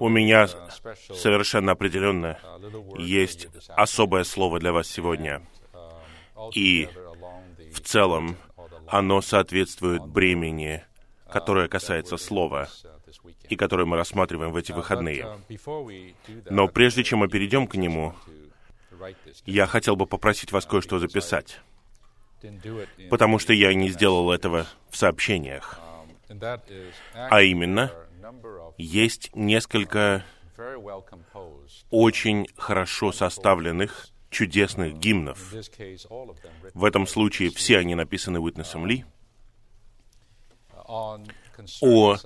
У меня совершенно определенно есть особое слово для вас сегодня. И в целом оно соответствует бремени, которое касается слова, и которое мы рассматриваем в эти выходные. Но прежде чем мы перейдем к нему, я хотел бы попросить вас кое-что записать, потому что я не сделал этого в сообщениях. А именно, есть несколько очень хорошо составленных, чудесных гимнов. В этом случае все они написаны Уитнесом Ли о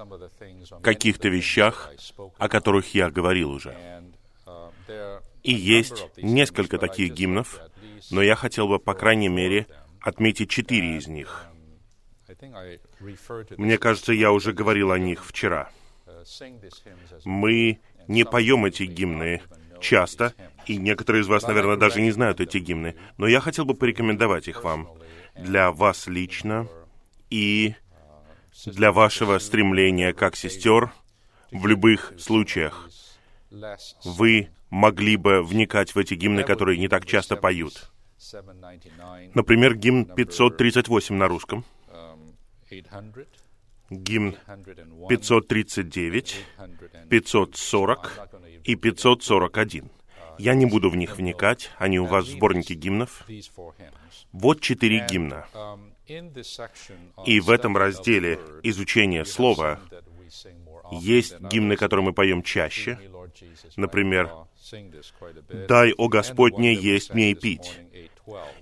каких-то вещах, о которых я говорил уже. И есть несколько таких гимнов, но я хотел бы, по крайней мере, отметить четыре из них. Мне кажется, я уже говорил о них вчера. Мы не поем эти гимны часто, и некоторые из вас, наверное, даже не знают эти гимны, но я хотел бы порекомендовать их вам для вас лично и для вашего стремления как сестер в любых случаях. Вы могли бы вникать в эти гимны, которые не так часто поют. Например, гимн 538 на русском, гимн 539, 540 и 541. Я не буду в них вникать, они у вас в сборнике гимнов. Вот четыре гимна. И в этом разделе изучения слова есть гимны, которые мы поем чаще. Например, «Дай, о Господь, мне есть, мне и пить».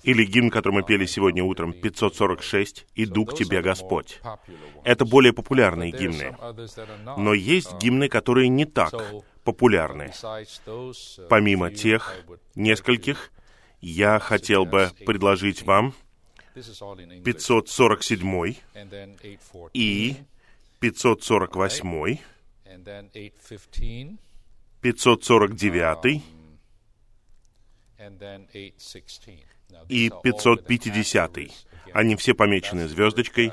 Или гимн, который мы пели сегодня утром, 546, «Иду к Тебе, Господь». Это более популярные гимны. Но есть гимны, которые не так популярны. Помимо тех нескольких, я хотел бы предложить вам 547 и 548, 549 и 550. Они все помечены звездочкой.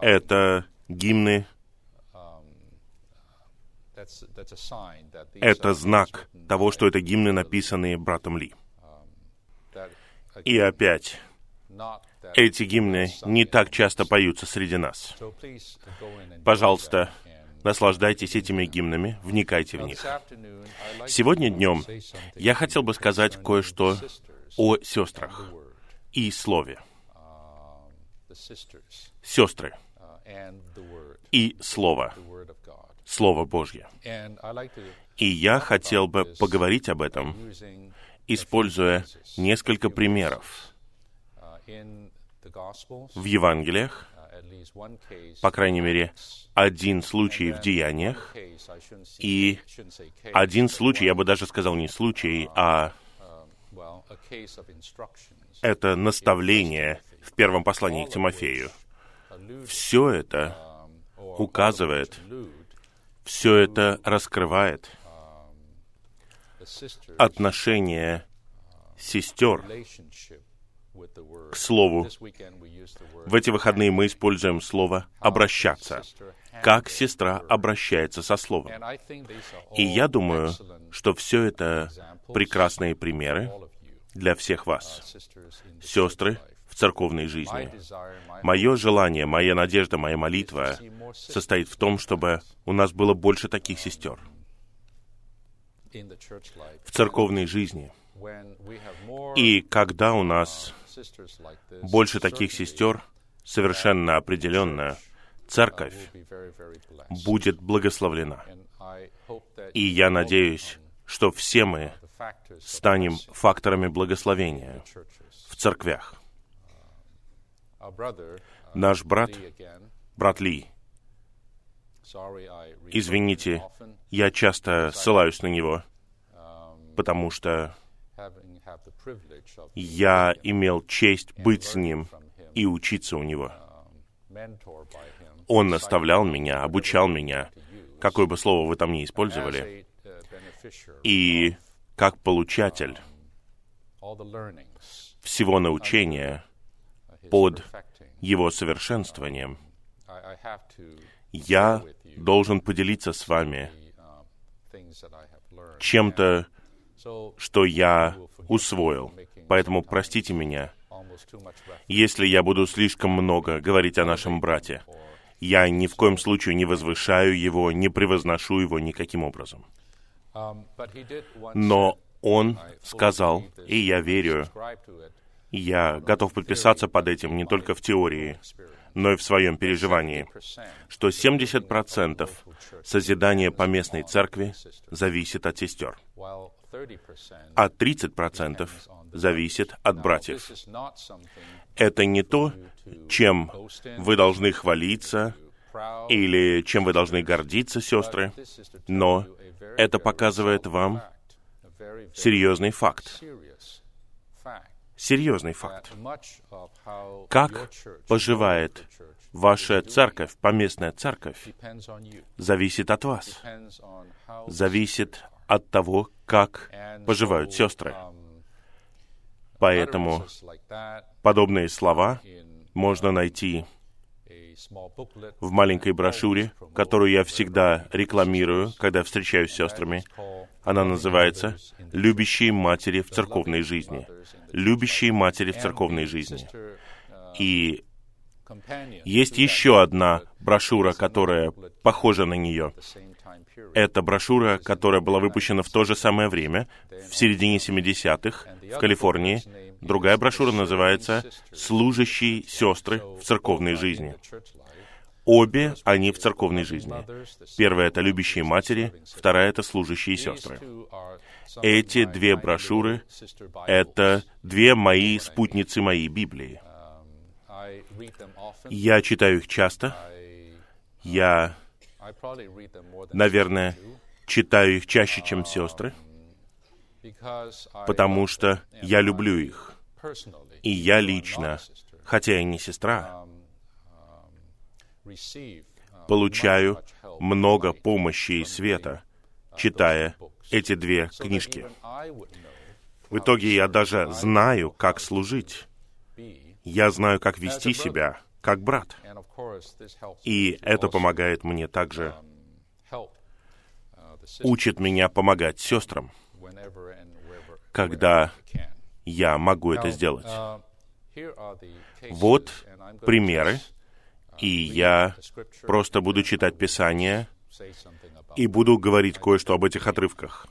Это гимны. Это знак того, что это гимны, написанные братом Ли. И опять, эти гимны не так часто поются среди нас. Пожалуйста, наслаждайтесь этими гимнами, вникайте в них. Сегодня днем я хотел бы сказать кое-что о сестрах и слове. Сестры и слово. Слово Божье. И я хотел бы поговорить об этом, используя несколько примеров в Евангелиях, по крайней мере, один случай в деяниях, и один случай, я бы даже сказал не случай, а это наставление в первом послании к Тимофею. Все это указывает, все это раскрывает отношение сестер к слову. В эти выходные мы используем слово «обращаться», как сестра обращается со словом. И я думаю, что все это прекрасные примеры для всех вас, сестры в церковной жизни. Мое желание, моя надежда, моя молитва состоит в том, чтобы у нас было больше таких сестер в церковной жизни. И когда у нас больше таких сестер, совершенно определенно, церковь будет благословлена. И я надеюсь, что все мы станем факторами благословения в церквях. Наш брат, брат Ли, извините, я часто ссылаюсь на него, потому что я имел честь быть с ним и учиться у него. Он наставлял меня, обучал меня, какое бы слово вы там ни использовали, и как получатель всего научения под его совершенствованием, я должен поделиться с вами чем-то, что я усвоил. Поэтому простите меня, если я буду слишком много говорить о нашем брате. Я ни в коем случае не возвышаю его, не превозношу его никаким образом. Но он сказал, и я верю, я готов подписаться под этим не только в теории, но и в своем переживании, что 70% созидания поместной церкви зависит от сестер, а 30% зависит от братьев. Это не то, чем вы должны хвалиться или чем вы должны гордиться, сестры, но это показывает вам серьезный факт. Серьезный факт. Как поживает ваша церковь, поместная церковь, зависит от вас. Зависит от того, как поживают сестры. Поэтому подобные слова можно найти в маленькой брошюре, которую я всегда рекламирую, когда встречаюсь с сестрами. Она называется «Любящие матери в церковной жизни». «Любящие матери в церковной жизни». И есть еще одна брошюра, которая похожа на нее. Это брошюра, которая была выпущена в то же самое время, в середине 70-х, в Калифорнии. Другая брошюра называется «Служащие сестры в церковной жизни». Обе они в церковной жизни. Первая — это любящие матери, вторая — это служащие сестры. Эти две брошюры — это две мои спутницы моей Библии. Я читаю их часто. Я, наверное, читаю их чаще, чем сестры, потому что я люблю их. И я лично, хотя и не сестра, получаю много помощи и света, читая эти две книжки. В итоге я даже знаю, как служить. Я знаю, как вести себя, как брат. И это помогает мне также, учит меня помогать сестрам, когда я могу это сделать. Вот примеры, и я просто буду читать Писание и буду говорить кое-что об этих отрывках.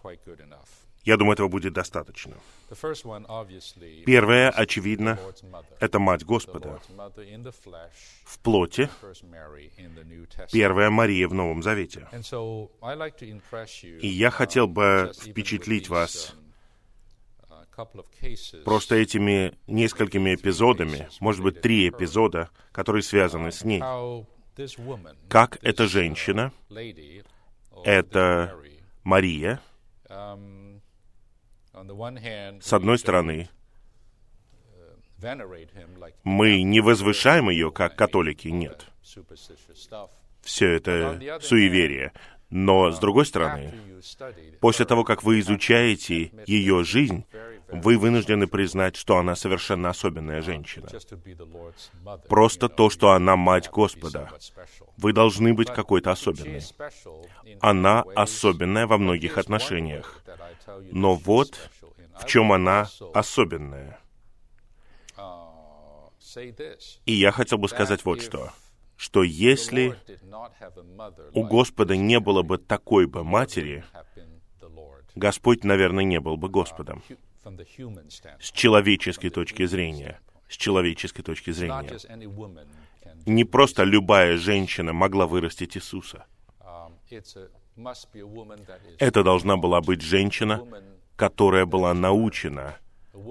Я думаю, этого будет достаточно. Первое, очевидно, это Мать Господа в плоти, первая Мария в Новом Завете. И я хотел бы впечатлить вас просто этими несколькими эпизодами, может быть, три эпизода, которые связаны с ней. Как эта женщина, это Мария, с одной стороны, мы не возвышаем ее как католики, нет. Все это суеверие. Но, с другой стороны, после того, как вы изучаете ее жизнь, вы вынуждены признать, что она совершенно особенная женщина. Просто то, что она мать Господа. Вы должны быть какой-то особенной. Она особенная во многих отношениях. Но вот в чем она особенная. И я хотел бы сказать вот что что если у Господа не было бы такой бы матери, Господь, наверное, не был бы Господом. С человеческой точки зрения. С человеческой точки зрения. Не просто любая женщина могла вырастить Иисуса. Это должна была быть женщина, которая была научена,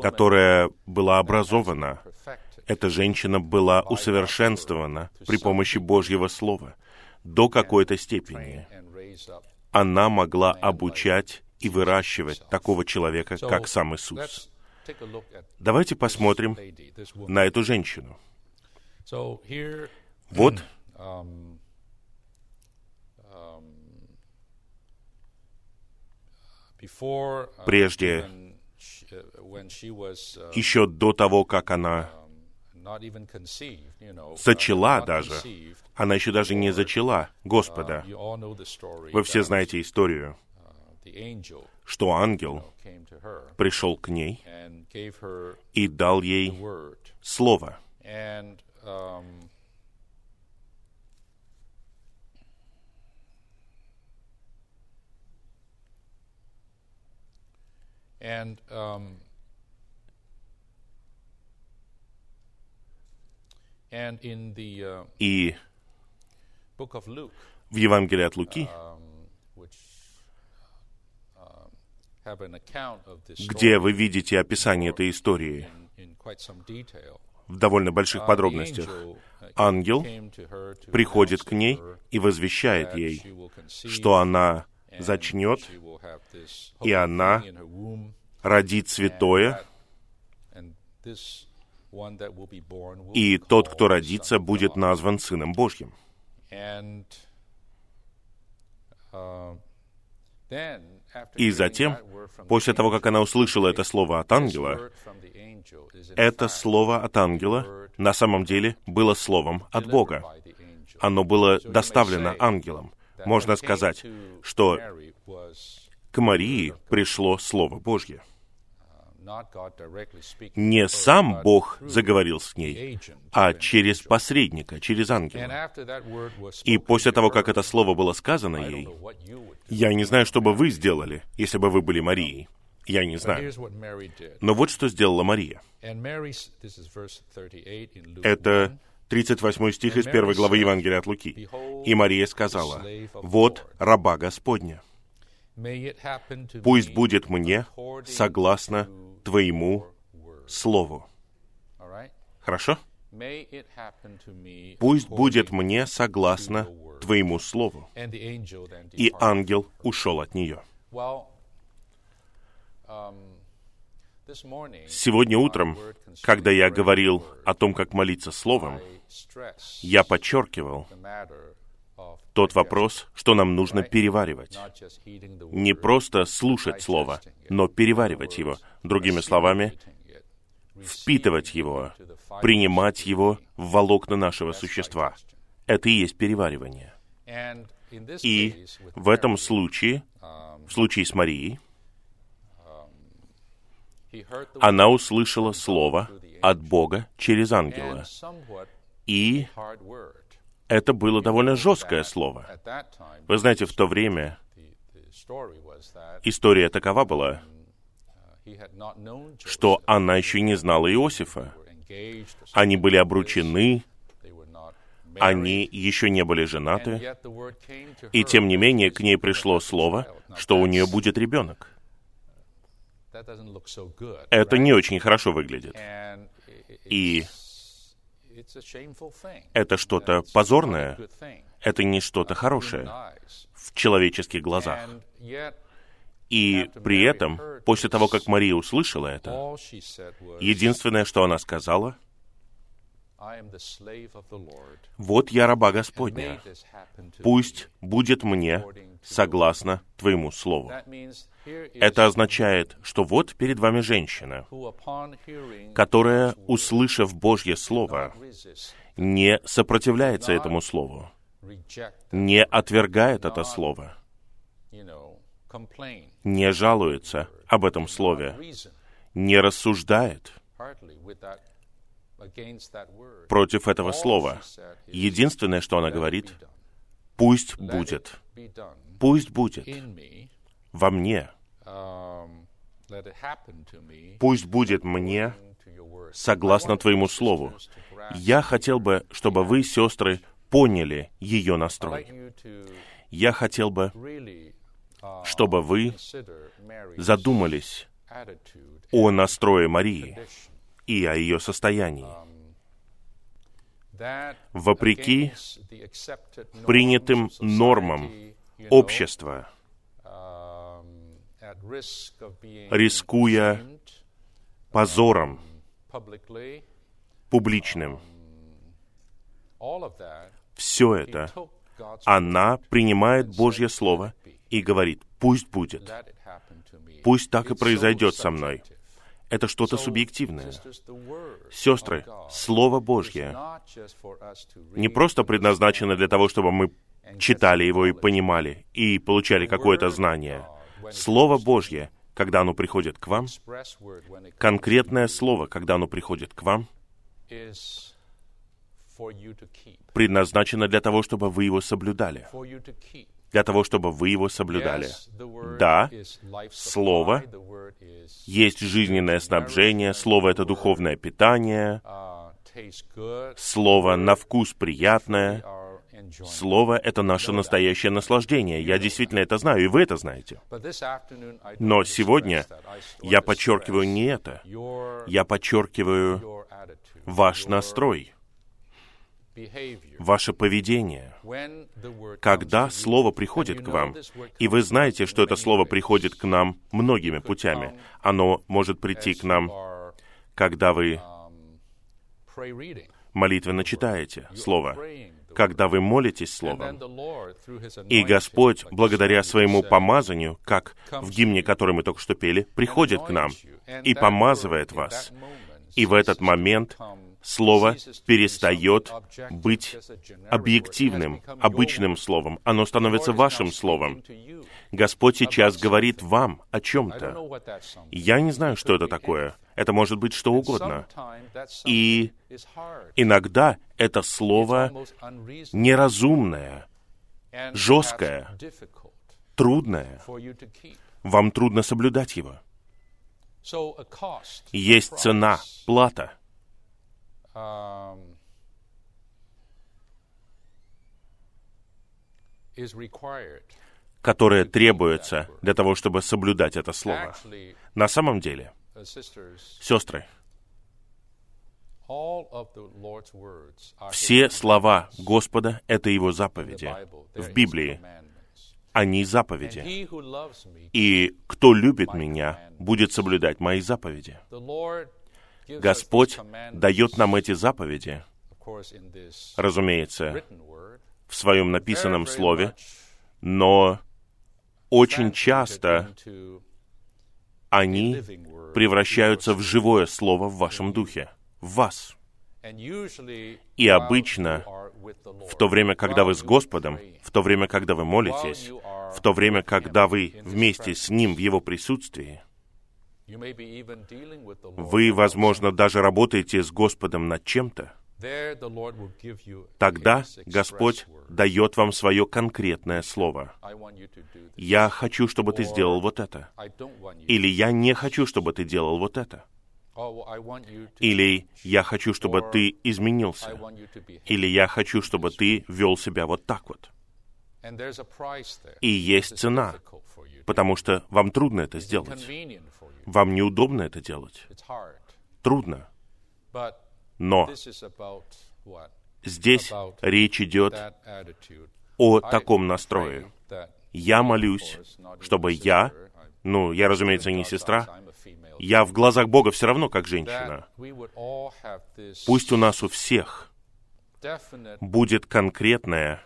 которая была образована, эта женщина была усовершенствована при помощи Божьего Слова до какой-то степени. Она могла обучать и выращивать такого человека, как сам Иисус. Давайте посмотрим на эту женщину. Вот прежде, еще до того, как она зачала даже. Она еще даже не зачала Господа. Вы все знаете историю. Что ангел пришел к ней и дал ей слово. And um, and in the uh, И в Евангелии от Луки, um, где вы видите описание этой истории в довольно больших uh, подробностях, uh, ангел приходит к ней и возвещает ей, что она зачнет, и она родит святое, и тот, кто родится, будет назван Сыном Божьим. И затем, после того, как она услышала это слово от ангела, это слово от ангела на самом деле было словом от Бога. Оно было доставлено ангелом. Можно сказать, что к Марии пришло Слово Божье. Не сам Бог заговорил с ней, а через посредника, через ангела. И после того, как это слово было сказано ей, я не знаю, что бы вы сделали, если бы вы были Марией. Я не знаю. Но вот что сделала Мария. And Mary, s- this is verse 38 in Luke Это 1. 38 стих из первой главы Евангелия от Луки. И Мария сказала, «Вот раба Господня, пусть будет мне согласно Твоему your word». Слову». Хорошо? Пусть будет мне согласно. Твоему Слову. И ангел ушел от нее. Um, Сегодня утром, когда я говорил о том, как молиться Словом, я подчеркивал тот вопрос, что нам нужно переваривать. Не просто слушать Слово, но переваривать его. Другими словами, впитывать его, принимать его в волокна нашего существа. Это и есть переваривание. И в этом случае, в случае с Марией, она услышала Слово от Бога через ангела. И. это было довольно жесткое слово. Вы знаете, в то время история такова была, что она еще не знала Иосифа. Они были обручены, они еще не были женаты, и тем не менее к ней пришло слово, что у нее будет ребенок. Это не очень хорошо выглядит. И это что-то позорное, это не что-то хорошее в человеческих глазах. И при этом, после того, как Мария услышала это, единственное, что она сказала. «Вот я раба Господня, пусть будет мне согласно Твоему Слову». Это означает, что вот перед вами женщина, которая, услышав Божье Слово, не сопротивляется этому Слову, не отвергает это Слово, не жалуется об этом Слове, не рассуждает против этого Слова. Единственное, что она "Let it говорит. Пусть будет, done пусть будет. во мне, um, пусть будет мне согласно Твоему Слову. Я хотел бы, чтобы вы, сестры, поняли ее настрой. Я хотел бы, uh, чтобы вы задумались о настрое Марии и о ее состоянии. Вопреки принятым нормам общества, um, рискуя позором publicly, публичным, that, все это она принимает Божье Слово и говорит, пусть будет, пусть так и произойдет со мной. Это что-то субъективное. Сестры, Слово Божье не просто предназначено для того, чтобы мы читали его и понимали, и получали какое-то знание. Слово Божье, когда оно приходит к вам, конкретное слово, когда оно приходит к вам, предназначено для того, чтобы вы его соблюдали. Для того, чтобы вы его соблюдали. Да, Слово есть жизненное снабжение, Слово — это духовное питание, Слово на вкус приятное, Слово — это наше настоящее наслаждение. Я действительно это знаю, и вы это знаете. Но сегодня я подчеркиваю не это. Я подчеркиваю ваш настрой, ваше поведение. Когда Слово приходит к вам, и вы знаете, что это Слово приходит к нам многими путями, оно может прийти к нам, когда вы молитвенно читаете Слово, когда вы молитесь Словом. И Господь, благодаря своему помазанию, как в гимне, который мы только что пели, приходит к нам и помазывает вас. И в этот момент Слово перестает быть объективным, обычным словом. Оно становится вашим словом. Господь сейчас говорит вам о чем-то. Я не знаю, что это такое. Это может быть что угодно. И иногда это слово неразумное, жесткое, трудное. Вам трудно соблюдать его. Есть цена, плата. Которая требуется для того, чтобы соблюдать это слово. На самом деле, сестры, все слова Господа — это Его заповеди. В Библии они заповеди. И кто любит меня, будет соблюдать мои заповеди. Господь дает нам эти заповеди, разумеется, в своем написанном слове, но очень часто они превращаются в живое слово в вашем духе, в вас. И обычно, в то время, когда вы с Господом, в то время, когда вы молитесь, в то время, когда вы вместе с Ним в Его присутствии, вы, возможно, даже работаете с Господом над чем-то, тогда Господь дает вам свое конкретное слово. Я хочу, чтобы ты сделал вот это. Или я не хочу, чтобы ты делал вот это. Или я хочу, чтобы ты изменился. Или я хочу, чтобы ты вел себя вот так вот. И есть цена, потому что вам трудно это сделать. Вам неудобно это делать. Трудно. Но здесь речь идет о таком настрое. Я молюсь, чтобы я, ну, я, разумеется, не сестра, я в глазах Бога все равно как женщина. Пусть у нас у всех будет конкретное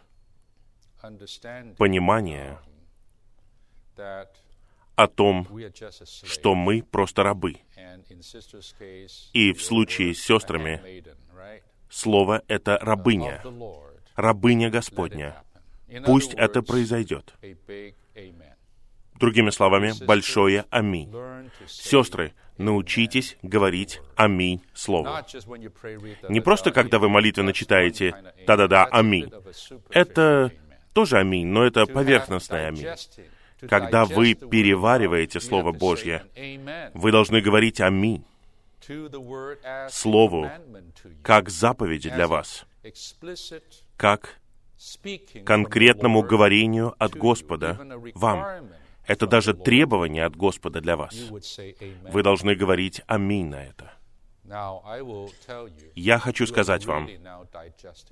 понимание о том, что мы просто рабы. И в случае с сестрами слово — это рабыня, рабыня Господня. Пусть это произойдет. Другими словами, большое «Аминь». Сестры, научитесь говорить «Аминь» слову. Не просто, когда вы молитвенно читаете «Да-да-да, Аминь». Это тоже «Аминь», но это поверхностное «Аминь». Когда вы перевариваете Слово Божье, вы должны говорить «Аминь» Слову, как заповеди для вас, как конкретному говорению от Господа вам. Это даже требование от Господа для вас. Вы должны говорить «Аминь» на это. Я хочу сказать вам,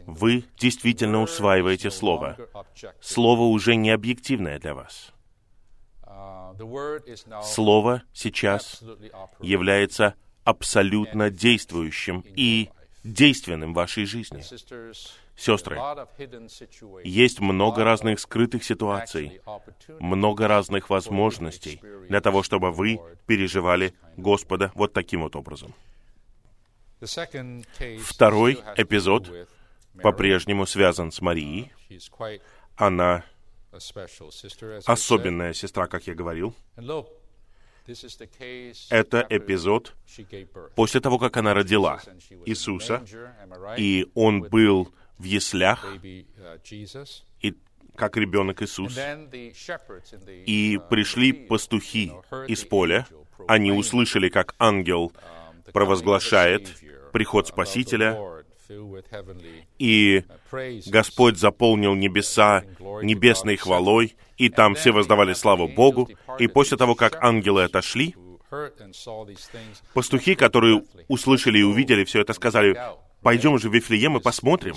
вы действительно усваиваете Слово. Слово уже не объективное для вас. Слово сейчас является абсолютно действующим и действенным в вашей жизни. Сестры, есть много разных скрытых ситуаций, много разных возможностей для того, чтобы вы переживали Господа вот таким вот образом. Второй эпизод по-прежнему связан с Марией. Она особенная сестра, как я говорил. Это эпизод после того, как она родила Иисуса, и он был в яслях, uh, и как ребенок Иисус. И uh, пришли пастухи из поля, они услышали, как ангел um, провозглашает приход uh, Спасителя, И uh. Господь заполнил небеса небесной хвалой, и там все воздавали славу Богу. И после того, как ангелы отошли, пастухи, которые услышали и увидели все это, сказали, пойдем же в Вифлеем и посмотрим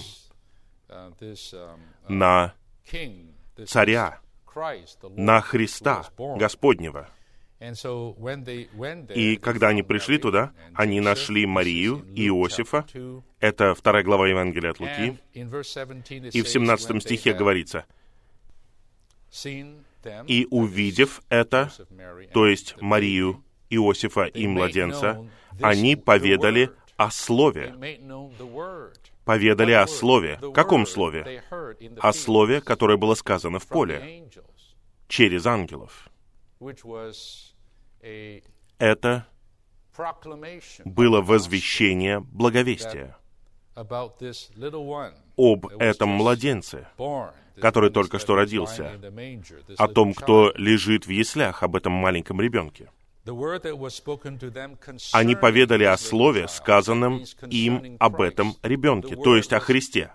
uh, um, uh, на this царя, на Христа. Господнего. И когда они пришли туда, они нашли Марию и Иосифа. chapter 2. Это вторая глава Евангелия от Луки. And in verse 17 it И в says, 17 when they стихе говорится, «И увидев это, то есть Марию, Иосифа и младенца, они поведали о Слове, поведали о? Слове. Каком Слове? О Слове, которое было сказано в поле, через ангелов. Это было возвещение благовестия об этом младенце, который только что родился, о том, кто лежит в яслях, об этом маленьком ребенке. Они поведали о Слове, сказанном им об этом ребенке, то есть о Христе.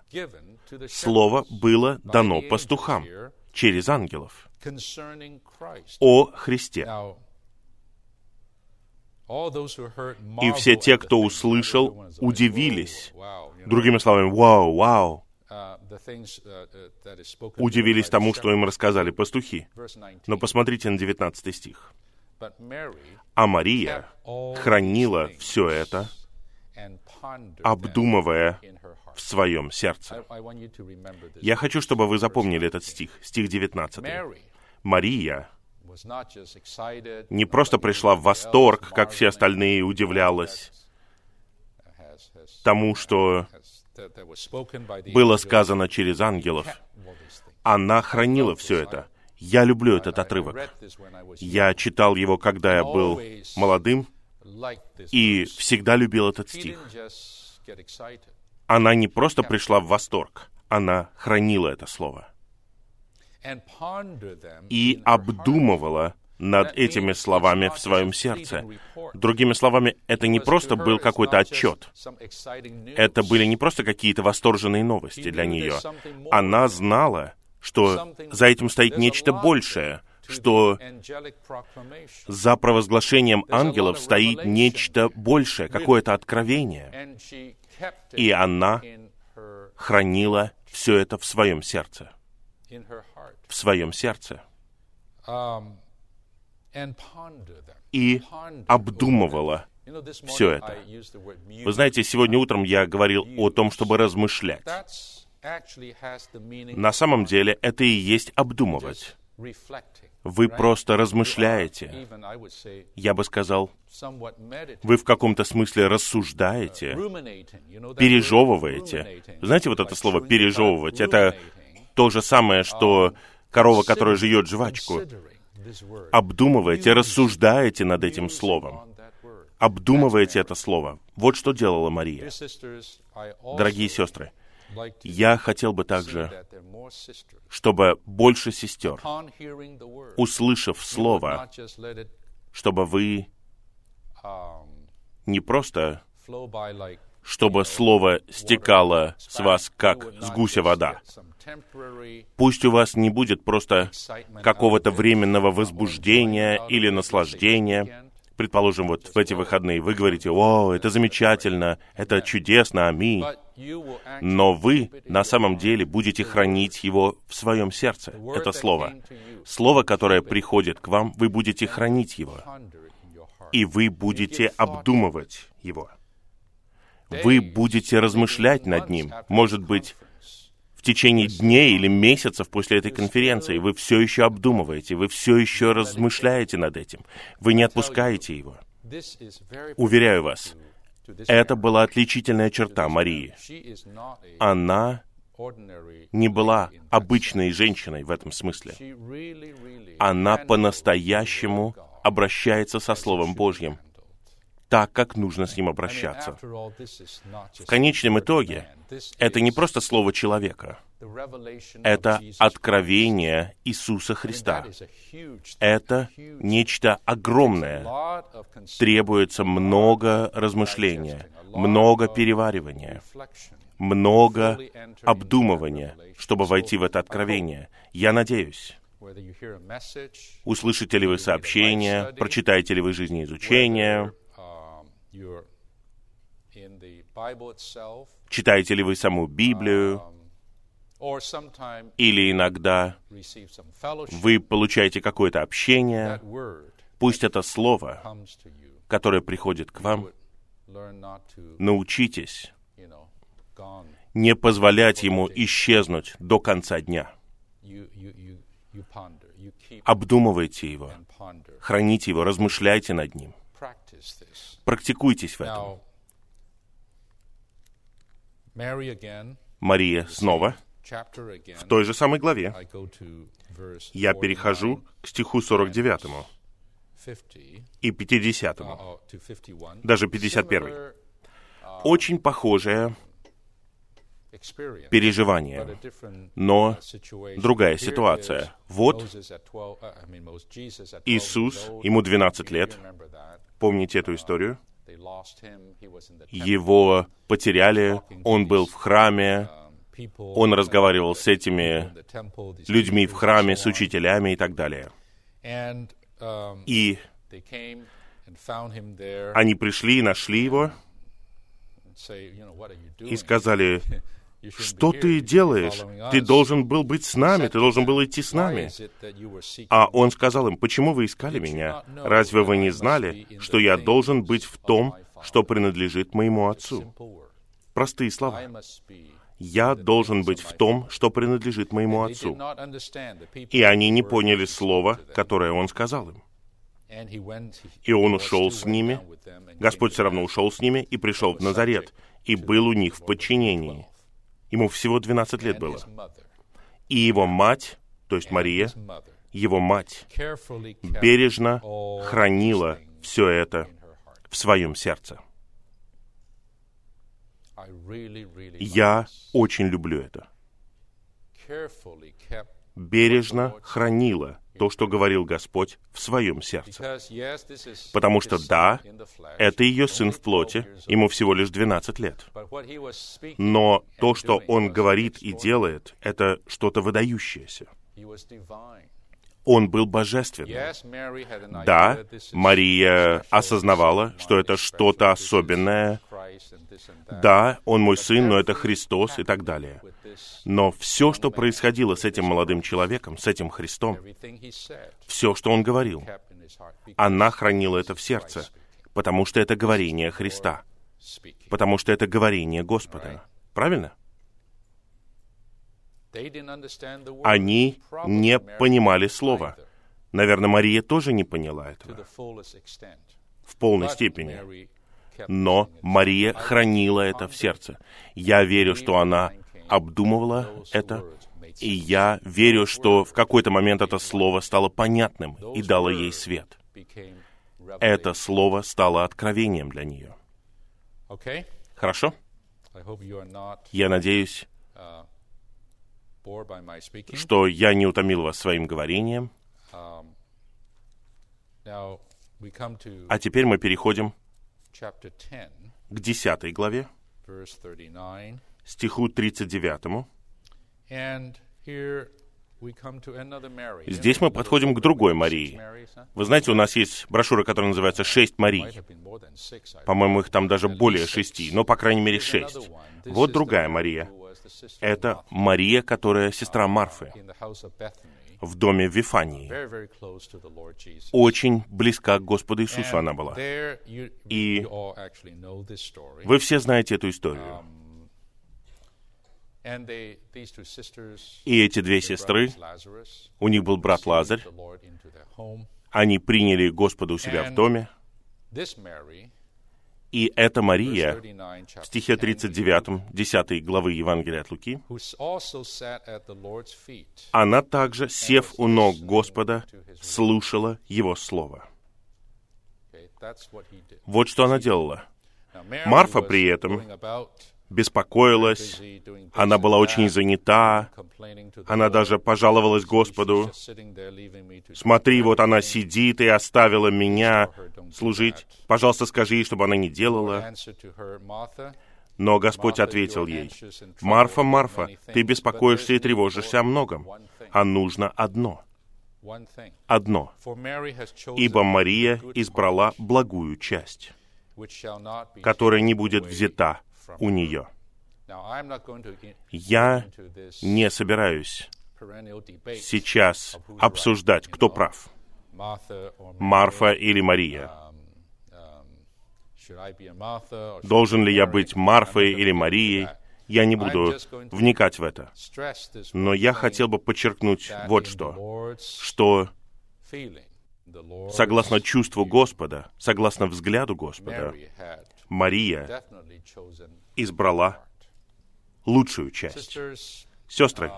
Слово было дано пастухам через ангелов о Христе. И все те, кто услышал, удивились. Другими словами, вау, вау, uh, uh, uh, удивились тому, что им рассказали пастухи. Verse 19. Но посмотрите на 19 стих. А Мария хранила все это, обдумывая в своем сердце. Я хочу, чтобы вы запомнили этот стих, стих 19. Mary Мария не просто пришла в восторг, как все остальные, и удивлялась тому, что было сказано через ангелов. Она хранила все это. Я люблю этот отрывок. Я читал его, когда я был молодым, и всегда любил этот стих. Она не просто пришла в восторг, она хранила это слово и обдумывала над этими словами в своем сердце. Другими словами, это не просто был какой-то отчет. Это были не просто какие-то восторженные новости для нее. Она знала, что за этим стоит нечто большее, что за провозглашением ангелов стоит нечто большее, какое-то откровение. И она хранила все это в своем сердце. В своем сердце. И обдумывала все это. Вы знаете, сегодня утром я говорил о том, чтобы размышлять. На самом деле это и есть обдумывать. Вы просто размышляете. Я бы сказал, вы в каком-то смысле рассуждаете, пережевываете. Знаете вот это слово «пережевывать»? Это то же самое, что корова, которая жует жвачку. Обдумываете, рассуждаете над этим словом. Обдумываете это слово. Вот что делала Мария. Дорогие сестры, я хотел бы также, чтобы больше сестер, услышав Слово, чтобы вы не просто, чтобы Слово стекало с вас, как с гуся вода. Пусть у вас не будет просто какого-то временного возбуждения или наслаждения. Предположим, вот в эти выходные вы говорите, «О, это замечательно, это чудесно, аминь». Но вы на самом деле будете хранить его в своем сердце, это слово. Слово, которое приходит к вам, вы будете хранить его. И вы будете обдумывать его. Вы будете размышлять над ним. Может быть, в течение дней или месяцев после этой конференции вы все еще обдумываете, вы все еще размышляете над этим. Вы не отпускаете его. Уверяю вас, это была отличительная черта Марии. Она не была обычной женщиной в этом смысле. Она по-настоящему обращается со Словом Божьим так, как нужно с ним обращаться. В конечном итоге, это не просто слово человека. Это откровение Иисуса Христа. Это нечто огромное. Требуется много размышления, много переваривания, много обдумывания, чтобы войти в это откровение. Я надеюсь, услышите ли вы сообщение, прочитаете ли вы жизнеизучение, читаете ли вы саму Библию, или иногда вы получаете какое-то общение, пусть это слово, которое приходит к вам, научитесь не позволять ему исчезнуть до конца дня. Обдумывайте его, храните его, размышляйте над ним. Практикуйтесь в этом. Мария снова. В той же самой главе. Я перехожу к стиху 49 и 50, даже 51. Очень похожее переживание, но другая ситуация. Вот Иисус, ему 12 лет, помните эту историю? Его потеряли, он был в храме, он разговаривал с этими людьми в храме, с учителями и так далее. И они пришли и нашли его и сказали, что ты делаешь? Ты должен был быть с нами, ты должен был идти с нами. А он сказал им, почему вы искали меня? Разве вы не знали, что я должен быть в том, что принадлежит моему отцу? Простые слова. Я должен быть в том, что принадлежит моему отцу. И они не поняли слова, которое он сказал им. И он ушел с ними. Господь все равно ушел с ними и пришел в Назарет, и был у них в подчинении. Ему всего 12 лет было. И его мать, то есть Мария, его мать, бережно хранила все это в своем сердце. Я очень люблю это. Бережно хранила то, что говорил Господь в своем сердце. Потому что да, это ее сын в плоти, ему всего лишь 12 лет. Но то, что он говорит и делает, это что-то выдающееся. Он был божественным. Да, Мария осознавала, что это что-то особенное. Да, он мой сын, но это Христос и так далее. Но все, что происходило с этим молодым человеком, с этим Христом, все, что он говорил, она хранила это в сердце, потому что это говорение Христа, потому что это говорение Господа. Правильно? Они не понимали слова. Наверное, Мария тоже не поняла этого в полной степени. Но Мария хранила это в сердце. Я верю, что она обдумывала это, и я верю, что в какой-то момент это слово стало понятным и дало ей свет. Это слово стало откровением для нее. Хорошо? Я надеюсь, что я не утомил вас своим говорением. А теперь мы переходим к десятой главе, стиху 39. Здесь мы подходим к другой Марии. Вы знаете, у нас есть брошюра, которая называется «Шесть Марий». По-моему, их там даже более шести, но, по крайней мере, шесть. Вот другая Мария. Это Мария, которая сестра Марфы в доме Вифании. Очень близка к Господу Иисусу она была. И вы все знаете эту историю. И эти две сестры, у них был брат Лазарь, они приняли Господа у себя в доме, И эта Мария, 39, в стихе 10, 39, 10 главы Евангелия от Луки, она также, сев у ног Господа, слушала Его Слово. Вот что она делала. Марфа при этом Беспокоилась, она была очень занята, она даже пожаловалась Господу. Смотри, вот она сидит и оставила меня служить. Пожалуйста, скажи ей, чтобы она не делала. Но Господь ответил ей, «Марфа, Марфа, ты беспокоишься и тревожишься о многом, а нужно одно, одно, ибо Мария избрала благую часть, которая не будет взята у нее». Я не собираюсь сейчас обсуждать, кто прав, Марфа или Мария. um, um, Должен ли я быть Марфой или Марией, я не буду вникать в это. Но я хотел бы подчеркнуть вот что, что согласно чувству Господа, согласно взгляду Господа, Мария избрала лучшую часть. Сестры,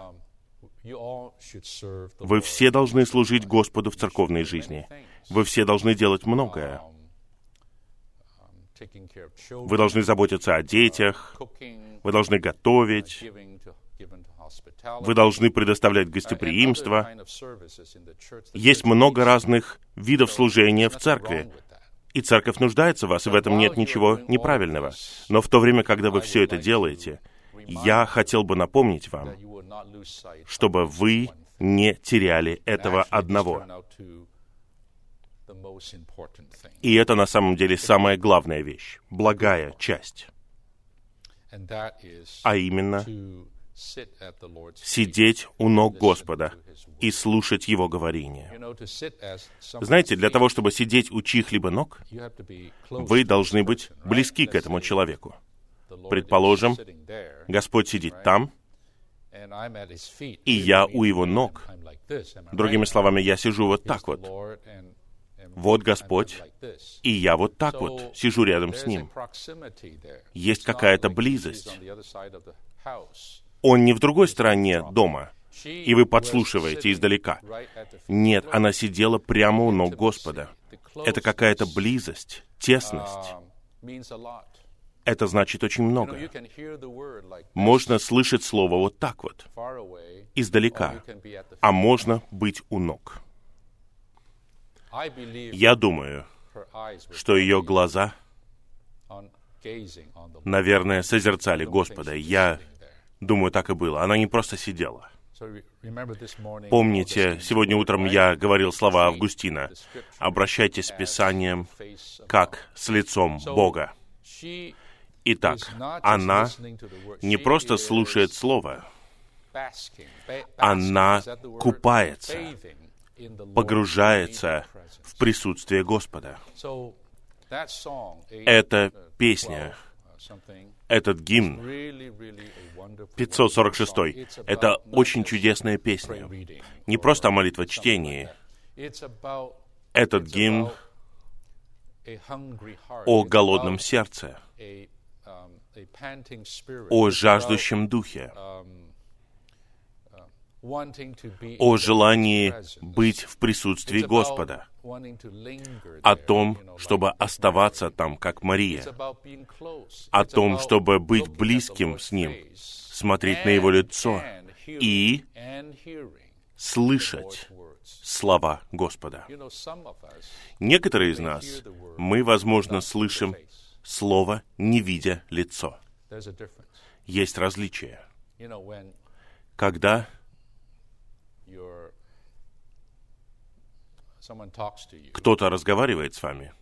um, вы все должны служить Господу в церковной жизни. Вы все должны делать многое. Um, um, of children, Вы должны заботиться о детях, вы должны готовить, hospitality, вы должны предоставлять гостеприимство. Есть много разных видов служения в церкви. И церковь нуждается в вас, и в этом нет ничего неправильного. Но в то время, когда вы все это делаете, я хотел бы напомнить вам, чтобы вы не теряли этого одного. И это на самом деле самая главная вещь, благая часть, а именно сидеть у ног Господа и слушать Его говорение. Знаете, для того, чтобы сидеть у чьих-либо ног, вы должны быть близки к этому человеку. Предположим, Господь сидит там, и я у Его ног. Другими словами, я сижу вот так вот. Вот Господь, и я вот так вот сижу рядом с Ним. Есть какая-то близость. Он не в другой стороне дома, и вы подслушиваете издалека. Нет, она сидела прямо у ног Господа. Это какая-то близость, тесность. um. Это значит очень много. Можно слышать слово вот так вот, издалека, а можно быть у ног. Я думаю, что ее глаза, наверное, созерцали Господа. Я. думаю, так и было. Она не просто сидела. Помните, сегодня утром я говорил слова Августина. Обращайтесь с Писанием как с лицом Бога. Итак, она не просто слушает Слово, Она купается, погружается в присутствие Господа. Эта uh, песня, 12, uh, something, этот гимн, really, really a wonderful, 546 wonderful song. It's это очень чудесная песня. Не просто о something молитвочтении. Этот гимн о голодном сердце, um, о жаждущем духе, about, um, uh, wanting to be in о желании быть в присутствии Господа, о том, чтобы оставаться там, как Мария, о том, чтобы быть близким с Ним, смотреть на Его лицо и слышать слова Господа. Некоторые из нас, мы, возможно, слышим слово, не видя лицо. Есть различие. Когда кто-то разговаривает с вами,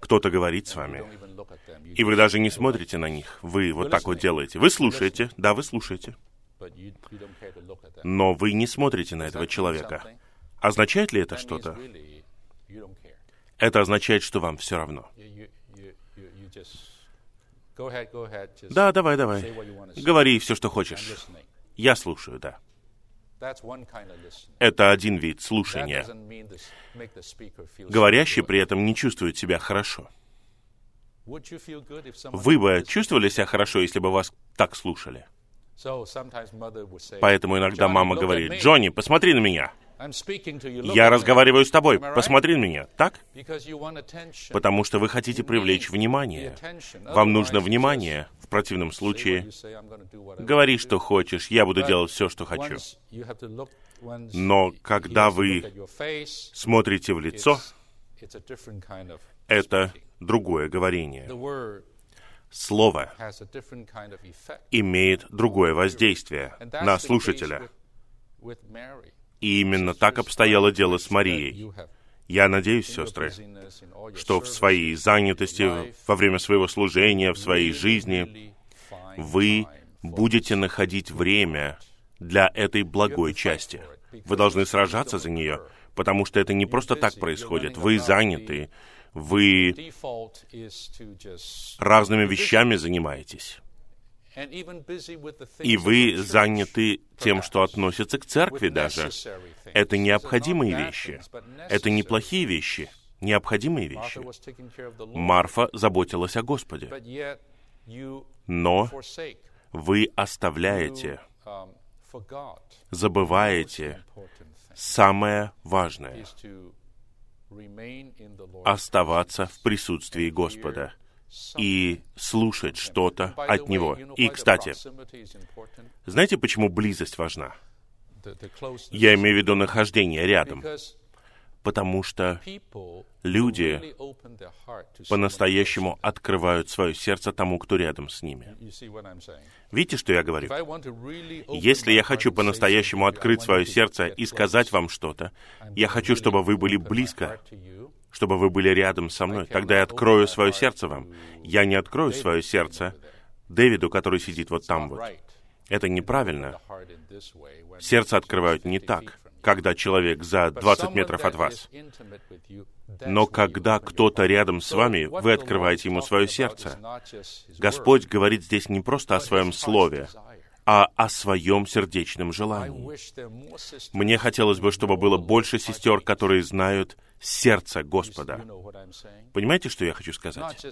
кто-то говорит с вами, и вы даже не смотрите на них, вы вот так вот делаете. Вы слушаете, да, вы слушаете, но вы не смотрите на этого человека. Означает ли это что-то? Это означает, что вам все равно. Да, давай, давай. Говори все, что хочешь. Я слушаю, да. Это один вид слушания. Говорящий при этом не чувствует себя хорошо. Вы бы чувствовали себя хорошо, если бы вас так слушали? Поэтому иногда "Johnny, мама говорит. «Джонни, посмотри на меня. Я at me." разговариваю с тобой. Посмотри на меня». Так? Потому что вы хотите привлечь внимание. Вам нужно внимание. В противном случае говори, что хочешь, я буду делать все, что хочу. Но когда вы смотрите в лицо, это другое говорение. Слово имеет другое воздействие на слушателя. И именно так обстояло дело с Марией. Я надеюсь, сестры, что в своей занятости, во время своего служения, в своей жизни, вы будете находить время для этой благой части. Вы должны сражаться за нее, потому что это не просто так происходит. Вы заняты, вы разными вещами занимаетесь. И вы заняты тем, что относится к церкви даже. Это необходимые вещи. Это неплохие вещи, необходимые вещи. Марфа заботилась о Господе. Но вы оставляете, забываете самое важное — оставаться в присутствии Господа и слушать что-то от Него. И, кстати, знаете, почему близость важна? Я имею в виду нахождение рядом. Потому что люди по-настоящему открывают свое сердце тому, кто рядом с ними. Видите, что я говорю? Если я хочу по-настоящему открыть свое сердце и сказать вам что-то, я хочу, чтобы вы были близко, чтобы вы были рядом со мной. Тогда я открою свое сердце вам. Я не открою свое сердце Дэвиду, который сидит вот там вот. Это неправильно. Сердце открывают не так, когда человек за 20 метров от вас. Но когда кто-то рядом с вами, вы открываете ему свое сердце. Господь говорит здесь не просто о своем слове, а о своем сердечном желании. Мне хотелось бы, чтобы было больше сестер, которые знают сердце Господа. Понимаете, что я хочу сказать?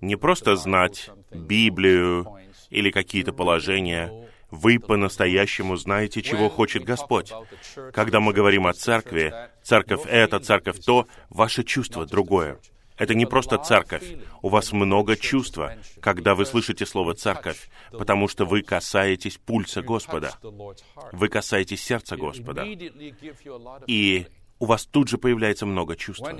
Не просто знать Библию или какие-то положения. Вы по-настоящему знаете, чего хочет Господь. Когда мы говорим о церкви, церковь это, церковь то, ваше чувство другое. Это не просто церковь. У вас много чувства, когда вы слышите слово «церковь», потому что вы касаетесь пульса Господа. Вы касаетесь сердца Господа. И у вас тут же появляется много чувства.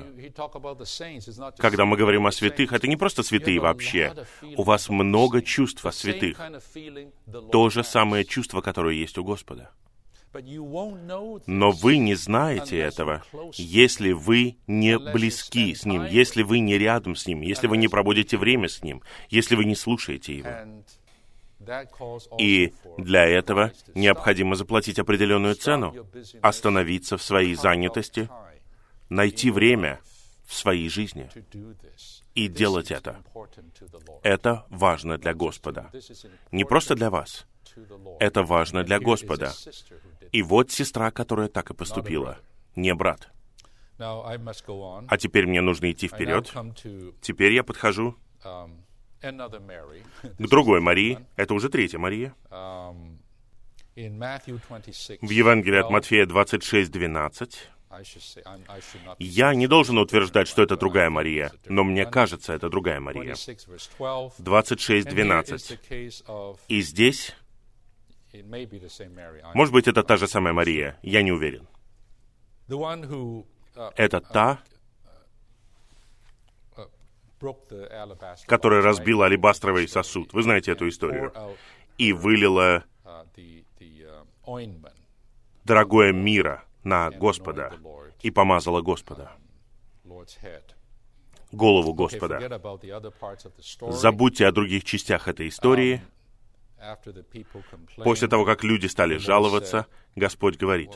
Когда мы говорим о святых, это не просто святые вообще. У вас много чувств о святых. То же самое чувство, которое есть у Господа. Но вы не знаете этого, если вы не близки с Ним, если вы не рядом с Ним, если вы не проводите время с Ним, если вы не слушаете Его. И для этого необходимо заплатить определенную цену, остановиться в своей занятости, найти время в своей жизни и делать это. Это важно для Господа. Не просто для вас. Это важно для Господа. И вот сестра, которая так и поступила. Не брат. А теперь мне нужно идти вперед. Теперь я подхожу к другой Марии. Это уже третья Мария. В Евангелии от Матфея 26, 12. Я не должен утверждать, что это другая Мария, но мне кажется, это другая Мария. 26, 12. И здесь, может быть, это та же самая Мария, я не уверен. Это та, которая разбила алебастровый сосуд. Вы знаете эту историю. И вылила дорогое мира на Господа и помазала Господа, голову Господа. Забудьте о других частях этой истории. После того, как люди стали жаловаться, Господь говорит,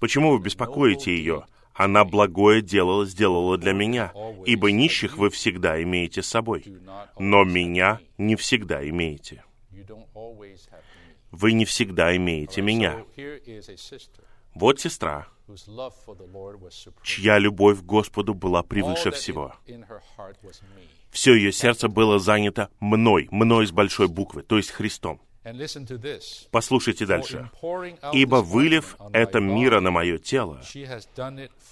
«Почему вы беспокоите ее? Она благое дело сделала для меня, ибо нищих вы всегда имеете с собой, но меня не всегда имеете». вы не всегда имеете меня. Вот сестра, чья любовь к Господу была превыше всего. Все ее сердце было занято мной, мной с большой буквы, то есть Христом. Послушайте дальше. «Ибо, вылив это мира на мое тело,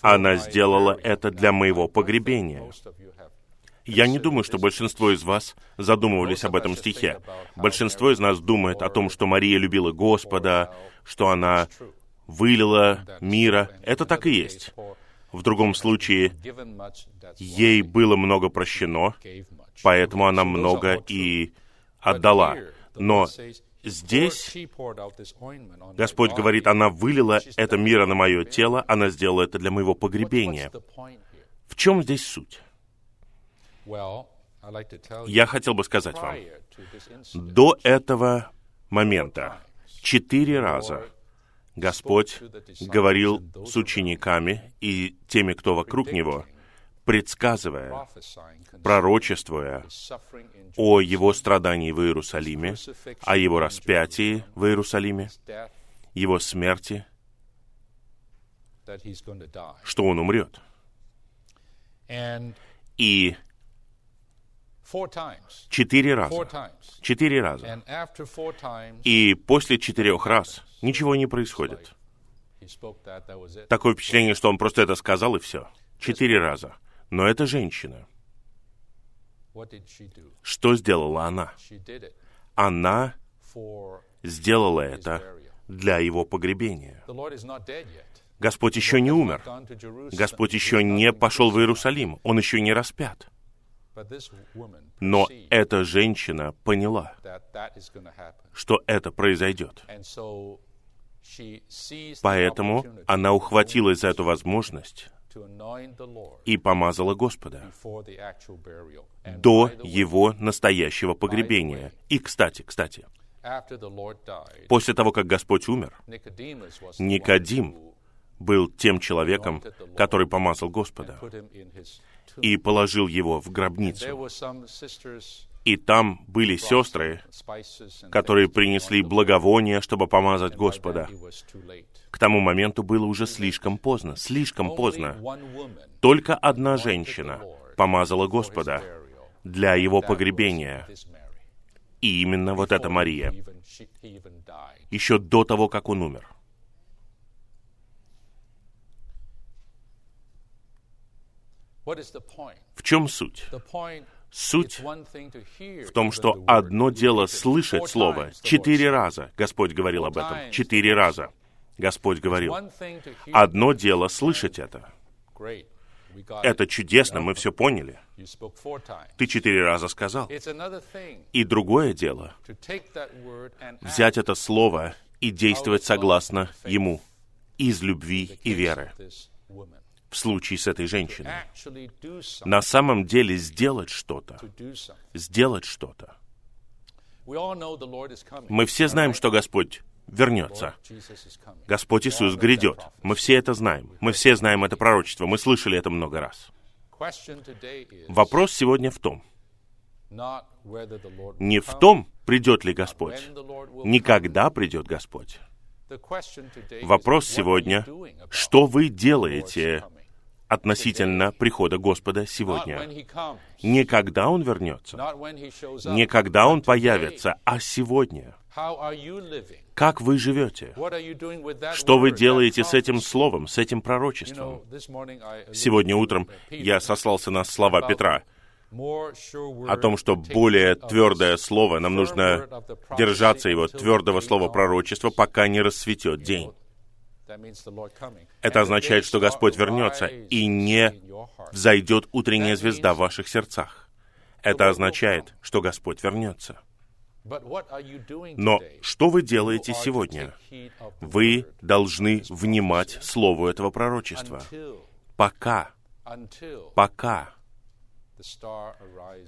она сделала burial». это для моего погребения». Я не думаю, что большинство из вас задумывались об этом стихе. Большинство из нас думает о том, что Мария любила Господа, что она вылила мира. Это так и есть. В другом случае, ей было много прощено, поэтому она много и отдала. Но здесь Господь говорит, она вылила это мира на мое тело, она сделала это для моего погребения. В чем здесь суть? Я хотел бы сказать вам, до этого момента. четыре раза Господь говорил с учениками и теми, кто вокруг Него, предсказывая, пророчествуя о Его страдании в Иерусалиме, о Его распятии в Иерусалиме, Его смерти, что Он умрет. И четыре раза, четыре раза. И после четырех раз ничего не происходит. Такое впечатление, что он просто это сказал, и все. Четыре раза. Но это женщина. Что сделала она? Она сделала это для его погребения. Господь еще не умер. Господь еще не пошел в Иерусалим. Он еще не распят. Но эта женщина поняла, что это произойдет. Поэтому она ухватилась за эту возможность и помазала Господа до его настоящего погребения. И, кстати, кстати, после того, как Господь умер, Никодим был тем человеком, который помазал Господа и положил его в гробницу. И там были сестры, которые принесли благовония, чтобы помазать Господа. К тому моменту было уже слишком поздно, слишком поздно. Только одна женщина помазала Господа для его погребения. И именно вот эта Мария, еще до того, как он умер. В чем суть? Суть в том, что одно дело слышать Слово. Четыре раза Господь говорил об этом. Четыре раза Господь говорил. Одно дело слышать это. Это чудесно, мы все поняли. Ты четыре раза сказал. И другое дело взять это слово и действовать согласно ему из любви и веры. В случае с этой женщиной. На самом деле сделать что-то. Сделать что-то. Мы все знаем, что Господь вернется. Господь Иисус грядет. Мы все это знаем. Мы все знаем это пророчество. Мы слышали это много раз. Вопрос сегодня в том, не в том, придет ли Господь, when the Lord will не come. когда придет Господь. Вопрос сегодня, что вы делаете? Относительно прихода Господа сегодня? Не когда Он вернется, не когда Он появится, а сегодня. Как вы живете? Что вы делаете с этим словом, с этим пророчеством? Сегодня утром я сослался на слова Петра о том, что более твердое слово, нам нужно держаться его твердого слова пророчества, пока не расцветет день. Это означает, что Господь вернется и не взойдет утренняя звезда в ваших сердцах. Это означает, что Господь вернется. Но что вы делаете сегодня? Вы должны внимать слову этого пророчества. Пока, пока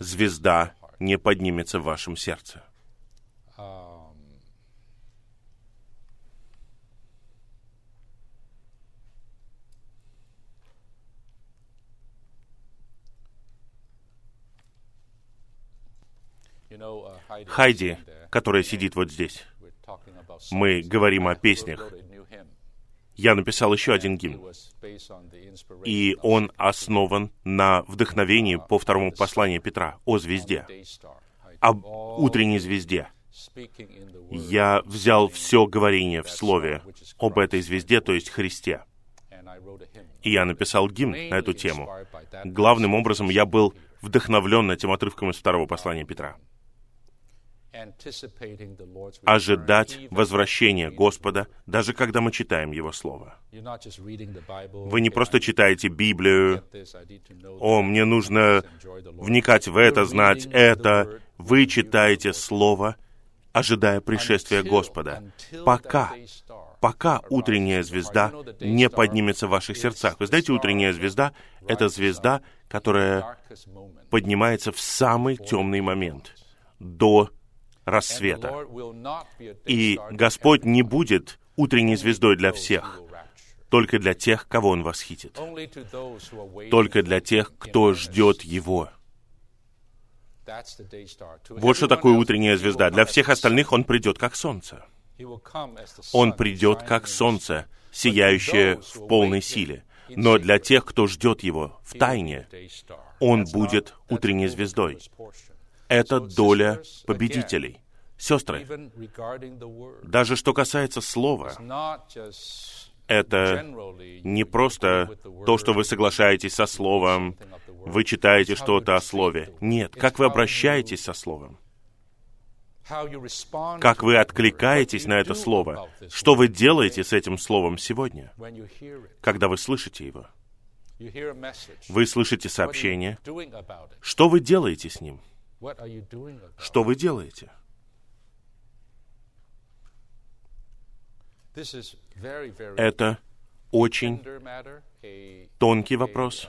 звезда не поднимется в вашем сердце. Um, you know, uh, Heidi, Хайди, sitting there, которая сидит вот здесь, мы говорим о песнях, я написал еще один гимн, и он основан на вдохновении по второму посланию Петра о звезде, об утренней звезде. Я взял все говорение в слове об этой звезде, то есть Христе. И я написал гимн на эту тему. Главным образом я был вдохновлен этим отрывком из второго послания Петра ожидать возвращения Господа, даже когда мы читаем Его Слово. Вы не просто читаете Библию, «О, мне нужно вникать в это, знать это». Вы читаете Слово, ожидая пришествия Господа, пока, пока утренняя звезда не поднимется в ваших сердцах. Вы знаете, утренняя звезда — это звезда, которая поднимается в самый темный момент, до рассвета. И Господь не будет утренней звездой для всех, только для тех, кого Он восхитит, только для тех, кто ждет Его. Вот что такое утренняя звезда. Для всех остальных Он придет как солнце. Он придет как солнце, сияющее в полной силе. Но для тех, кто ждет Его в тайне, Он будет утренней звездой это доля победителей. Сестры, даже что касается слова, это не просто то, что вы соглашаетесь со словом, вы читаете что-то о слове. Нет, как вы обращаетесь со словом. Как вы откликаетесь на это слово. Что вы делаете с этим словом сегодня, когда вы слышите его. Вы слышите сообщение. Что вы делаете с ним? Что вы делаете? Это очень тонкий вопрос.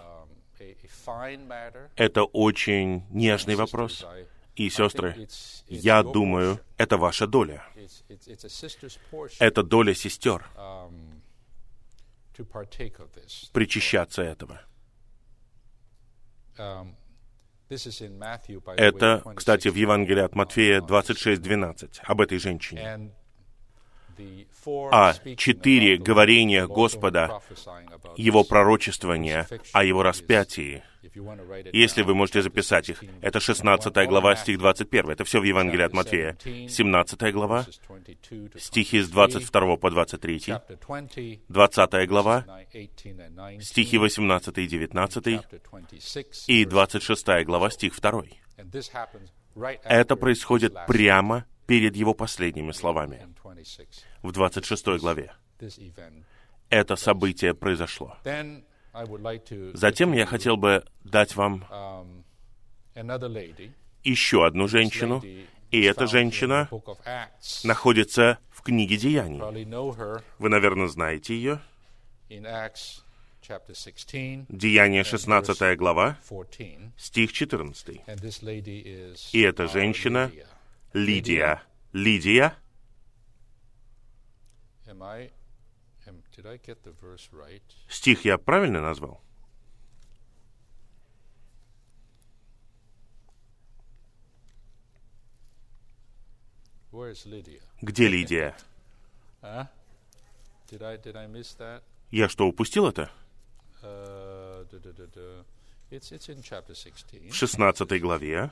Это очень нежный вопрос. И, сестры, я думаю, это ваша доля. Это доля сестер причащаться этого. Это, кстати, в Евангелии от Матфея 26.12, об этой женщине. А четыре говорения Господа, Его пророчествования о Его распятии, если вы можете записать их, это 16 глава, стих 21. Это все в Евангелии от Матфея. 17 глава, стихи с 22 по 23. 20 глава, стихи 18 и 19. И 26 глава, стих 2. Это происходит прямо перед его последними словами в 26 главе. Это событие произошло. Затем я хотел бы дать вам еще одну женщину, и эта женщина находится в книге Деяний. Вы, наверное, знаете ее. Деяние 16 глава, стих 14. И эта женщина Лидия. Лидия. Стих я правильно назвал? Где Лидия? Я что, упустил это? В 16 главе.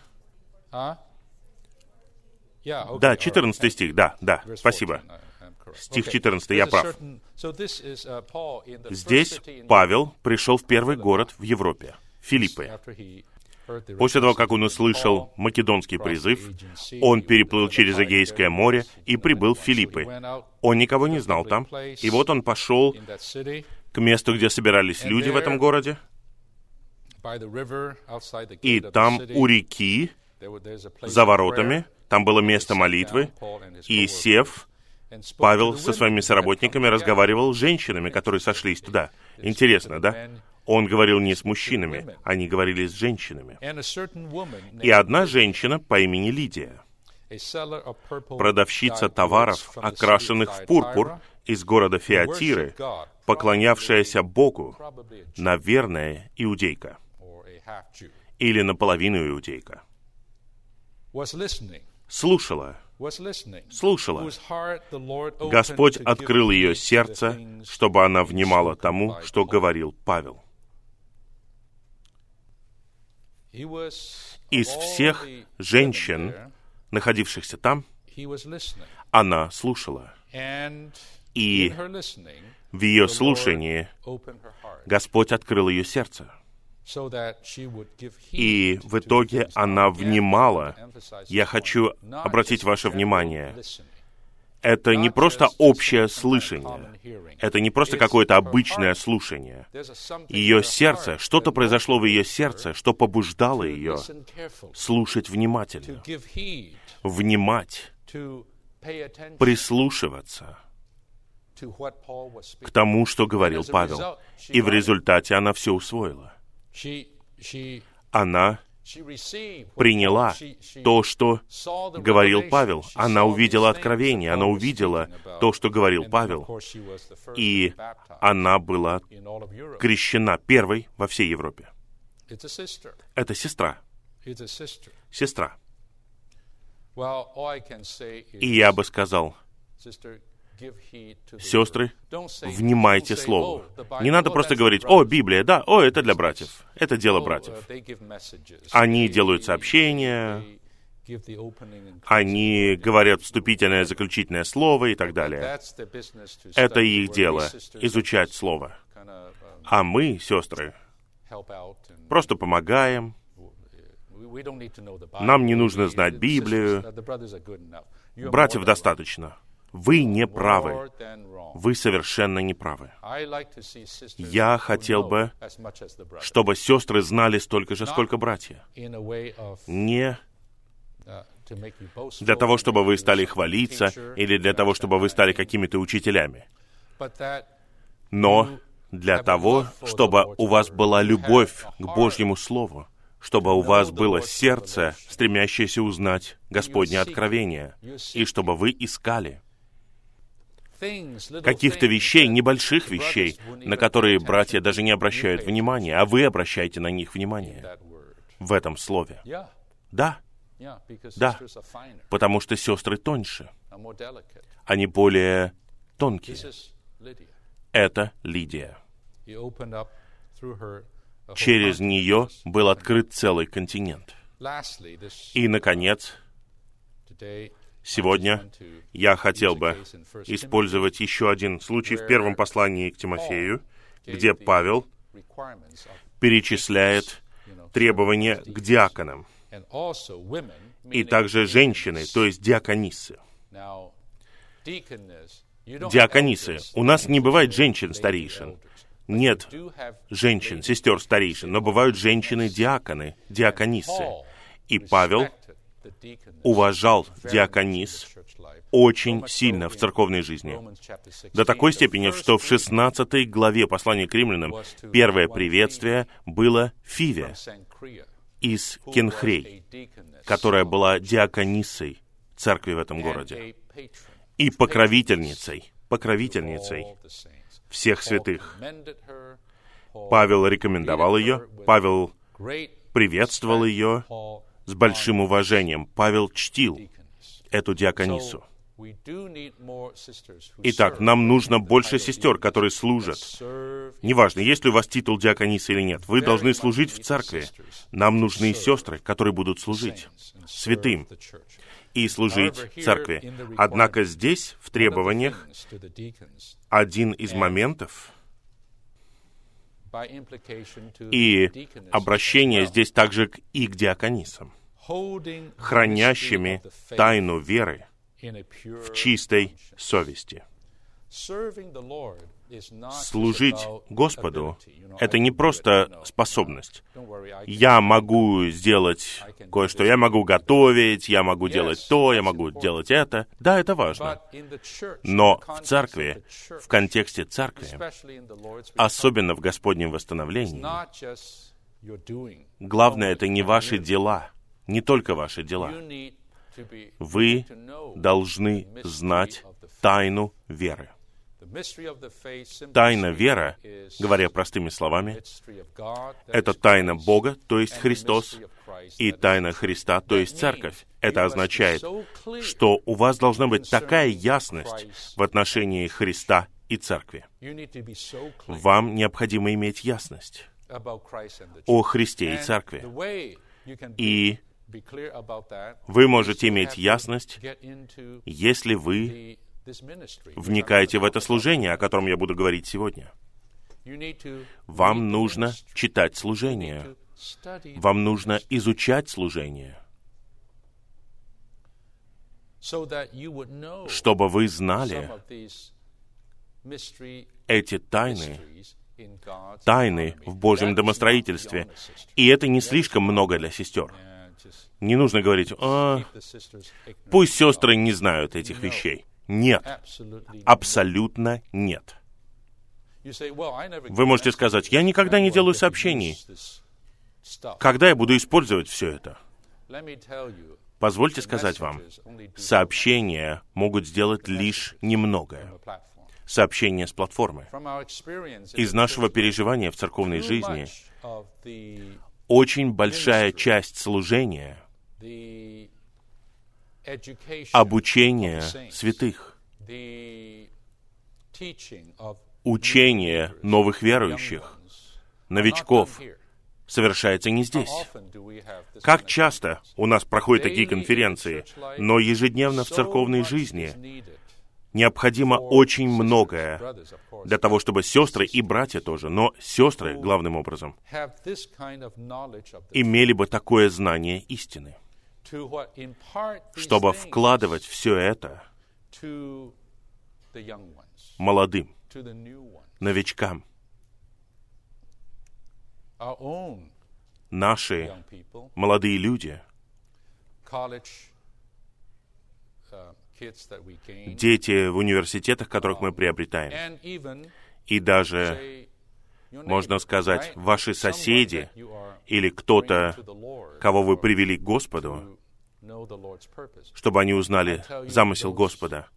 Да, 14 стих, да, да, спасибо. Стих 14, я прав. Здесь Павел пришел в первый город в Европе, Филиппы. После того, как он услышал македонский призыв, он переплыл через Эгейское море и прибыл в Филиппы. Он никого не знал там. И вот он пошел к месту, где собирались люди в этом городе. И там у реки, за воротами, там было место молитвы, и сев, Павел со своими соработниками разговаривал с женщинами, которые сошлись туда. Интересно, да? Он говорил не с мужчинами, они говорили с женщинами. И одна женщина по имени Лидия, продавщица товаров, окрашенных в пурпур, из города Феатиры, поклонявшаяся Богу, наверное, иудейка. Или наполовину иудейка. Слушала слушала. Господь открыл ее сердце, чтобы она внимала тому, что говорил Павел. Из всех женщин, находившихся там, она слушала. И в ее слушании Господь открыл ее сердце. И в итоге она внимала. Я хочу обратить ваше внимание. Это не просто общее слышание. Это не просто какое-то обычное слушание. Ее сердце, что-то произошло в ее сердце, что побуждало ее слушать внимательно, внимать, прислушиваться к тому, что говорил Павел. И в результате она все усвоила. Она приняла то, что говорил Павел. Она увидела откровение, она увидела то, что говорил Павел. И она была крещена первой во всей Европе. Это сестра. Сестра. И я бы сказал, Сестры, внимайте Слову. Не надо просто говорить, «О, Библия, да, о, это для братьев». Это дело братьев. Они делают сообщения, они говорят вступительное, заключительное слово и так далее. Это их дело — изучать Слово. А мы, сестры, просто помогаем. Нам не нужно знать Библию. Братьев достаточно. Вы не правы. Вы совершенно не правы. Я хотел бы, чтобы сестры знали столько же, сколько братья. Не для того, чтобы вы стали хвалиться, или для того, чтобы вы стали какими-то учителями, но для того, чтобы у вас была любовь к Божьему Слову, чтобы у вас было сердце, стремящееся узнать Господне откровение, и чтобы вы искали каких-то вещей, небольших вещей, на которые братья даже не обращают внимания, а вы обращаете на них внимание в этом слове. Да, да, потому что сестры тоньше, они более тонкие. Это Лидия. Через нее был открыт целый континент. И, наконец, Сегодня я хотел бы использовать еще один случай в первом послании к Тимофею, где Павел перечисляет требования к диаконам, и также женщины, то есть диаконисы. Диаконисы. У нас не бывает женщин-старейшин. Нет женщин, сестер старейшин, но бывают женщины-диаконы, диаконисы. И Павел уважал диаконис очень сильно в церковной жизни. До такой степени, что в 16 главе послания к римлянам первое приветствие было Фиве из Кенхрей, которая была диаконисой церкви в этом городе и покровительницей, покровительницей всех святых. Павел рекомендовал ее, Павел приветствовал ее, с большим уважением. Павел чтил эту диаконису. Итак, нам нужно больше сестер, которые служат. Неважно, есть ли у вас титул диаконисы или нет, вы должны служить в церкви. Нам нужны сестры, которые будут служить святым и служить церкви. Однако здесь, в требованиях, один из моментов, и обращение здесь также и к диаконисам, хранящими тайну веры в чистой совести. Служить Господу — это не просто способность. Я могу сделать кое-что, я могу готовить, я могу делать то, я могу делать это. Да, это важно. Но в церкви, в контексте церкви, особенно в Господнем восстановлении, главное — это не ваши дела, не только ваши дела. Вы должны знать тайну веры Тайна вера, говоря простыми словами, это тайна Бога, то есть Христос, и тайна Христа, то есть Церковь. Это означает, что у вас должна быть такая ясность в отношении Христа и Церкви. Вам необходимо иметь ясность о Христе и Церкви. И вы можете иметь ясность, если вы вникаете в это служение, о котором я буду говорить сегодня. Вам нужно читать служение. Вам нужно изучать служение, чтобы вы знали эти тайны, тайны в Божьем домостроительстве. И это не слишком много для сестер. Не нужно говорить, а, пусть сестры не знают этих вещей. Нет, абсолютно нет. Вы можете сказать, я никогда не делаю сообщений. Когда я буду использовать все это? Позвольте сказать вам, сообщения могут сделать лишь немногое. Сообщения с платформы. Из нашего переживания в церковной жизни очень большая часть служения обучение святых, учение новых верующих, новичков, совершается не здесь. Как часто у нас проходят такие конференции, но ежедневно в церковной жизни необходимо очень многое для того, чтобы сестры и братья тоже, но сестры, главным образом, имели бы такое знание истины чтобы вкладывать все это молодым, новичкам. Наши молодые люди, дети в университетах, которых мы приобретаем, и даже, можно сказать, ваши соседи или кто-то, кого вы привели к Господу, чтобы они узнали замысел Господа.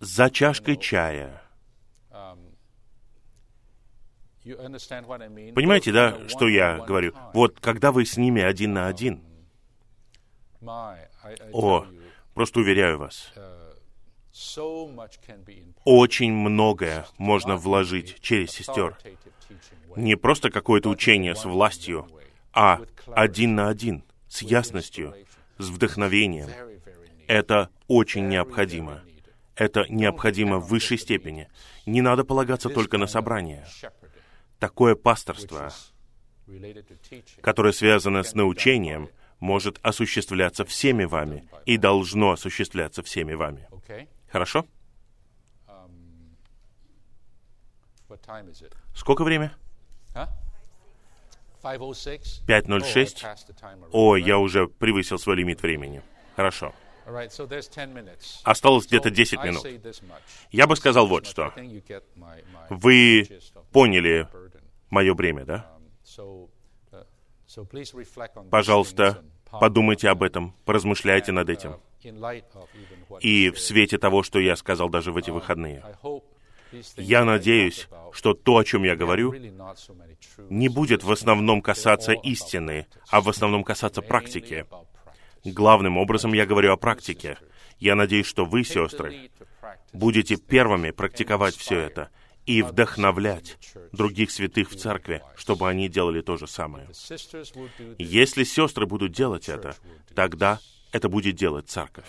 За чашкой чая. Понимаете, да, что я говорю? Вот, когда вы с ними один на один, о, просто уверяю вас, очень многое можно вложить через сестер. Не просто какое-то учение с властью, а один на один — с ясностью, с вдохновением. Это очень необходимо. Это необходимо в высшей степени. Не надо полагаться только на собрание. Такое пасторство, которое связано с научением, может осуществляться всеми вами и должно осуществляться всеми вами. Хорошо? Сколько время? 5.06? О, я уже превысил свой лимит времени. Хорошо. Осталось где-то 10 минут. Я бы сказал вот что. Вы поняли мое бремя, да? Пожалуйста, подумайте об этом, поразмышляйте над этим. И в свете того, что я сказал даже в эти выходные, я надеюсь, что то, о чем я говорю, не будет в основном касаться истины, а в основном касаться практики. Главным образом я говорю о практике. Я надеюсь, что вы, сестры, будете первыми практиковать все это и вдохновлять других святых в церкви, чтобы они делали то же самое. Если сестры будут делать это, тогда это будет делать церковь.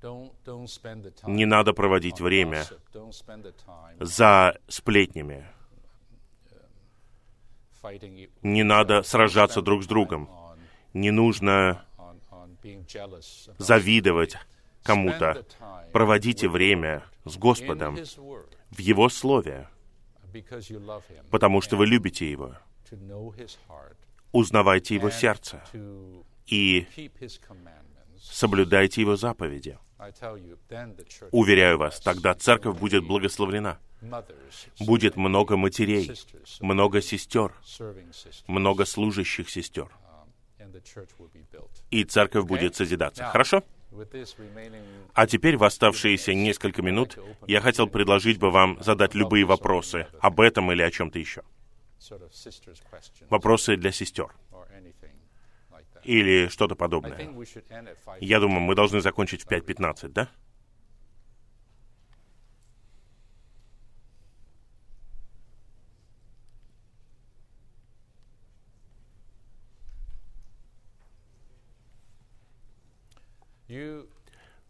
Не надо проводить время за сплетнями. Не надо сражаться друг с другом. Не нужно завидовать кому-то. Проводите время с Господом в Его Слове, потому что вы любите Его. Узнавайте Его сердце и соблюдайте Его заповеди. Уверяю вас, тогда церковь будет благословлена. Будет много матерей, много сестер, много служащих сестер. И церковь будет созидаться. Хорошо? А теперь в оставшиеся несколько минут я хотел предложить бы вам задать любые вопросы об этом или о чем-то еще. Вопросы для сестер или что-то подобное. Я думаю, мы должны закончить в 5.15, да?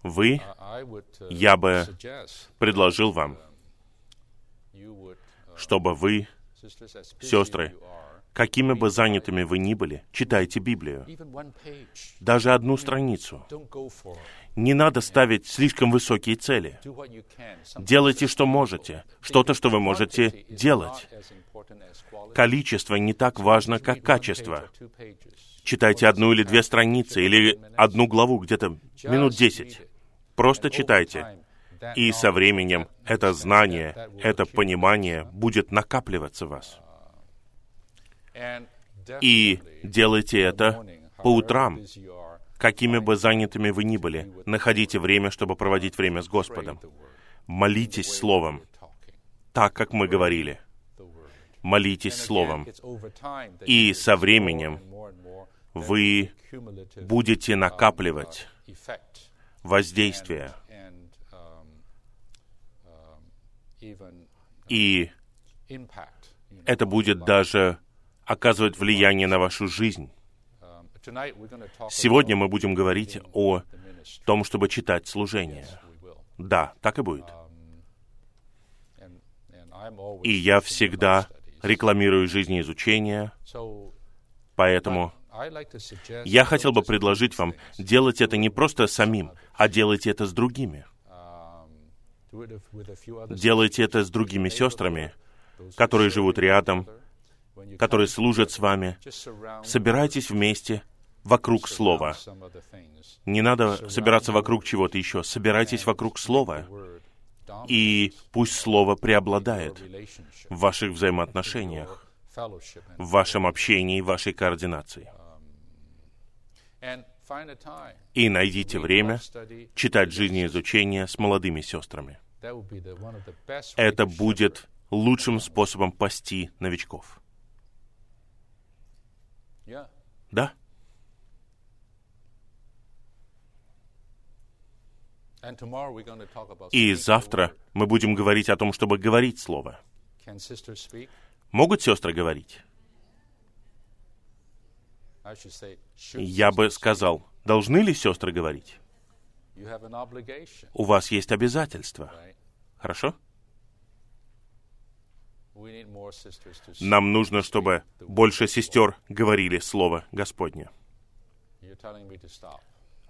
Вы, Я бы предложил вам, чтобы вы, сестры, какими бы занятыми вы ни были, читайте Библию. Даже одну страницу. Не надо ставить слишком высокие цели. Делайте, что можете. Что-то, что вы можете делать. Количество не так важно, как качество. Читайте одну или две страницы, или одну главу где-то минут десять. Просто читайте. И со временем это знание, это понимание будет накапливаться в вас. И делайте это по утрам, какими бы занятыми вы ни были. Находите время, чтобы проводить время с Господом. Молитесь Словом, так, как мы говорили. Молитесь Словом. И со временем вы будете накапливать воздействие. И это будет даже оказывать влияние на вашу жизнь. Сегодня мы будем говорить о том, чтобы читать служение. Да, так и будет. И я всегда рекламирую жизнеизучение, поэтому я хотел бы предложить вам делать это не просто самим, а делайте это с другими. Делайте это с другими сестрами, которые живут рядом, которые служат с вами. Собирайтесь вместе вокруг Слова. Не надо собираться вокруг чего-то еще. Собирайтесь вокруг Слова. И пусть Слово преобладает в ваших взаимоотношениях, в вашем общении, в вашей координации. И найдите время читать жизнеизучение с молодыми сестрами. Это будет лучшим способом пасти новичков. Да? И завтра мы будем говорить о том, чтобы говорить Слово. Могут сестры говорить? Я бы сказал, должны ли сестры говорить? У вас есть обязательства. Хорошо? Нам нужно, чтобы больше сестер говорили Слово Господне.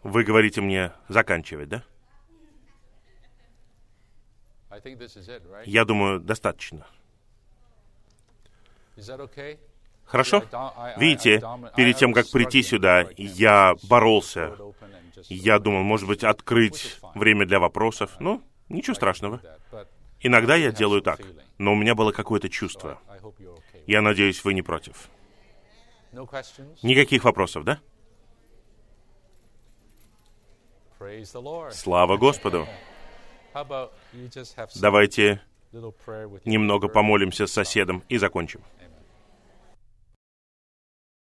Вы говорите мне заканчивать, да? Я думаю, достаточно. Хорошо? Видите, перед тем, как прийти сюда, я боролся. Я думал, может быть, открыть время для вопросов. Ну, ничего страшного. Иногда я делаю так, но у меня было какое-то чувство. Я надеюсь, вы не против. Никаких вопросов, да? Слава Господу! Давайте немного помолимся с соседом и закончим.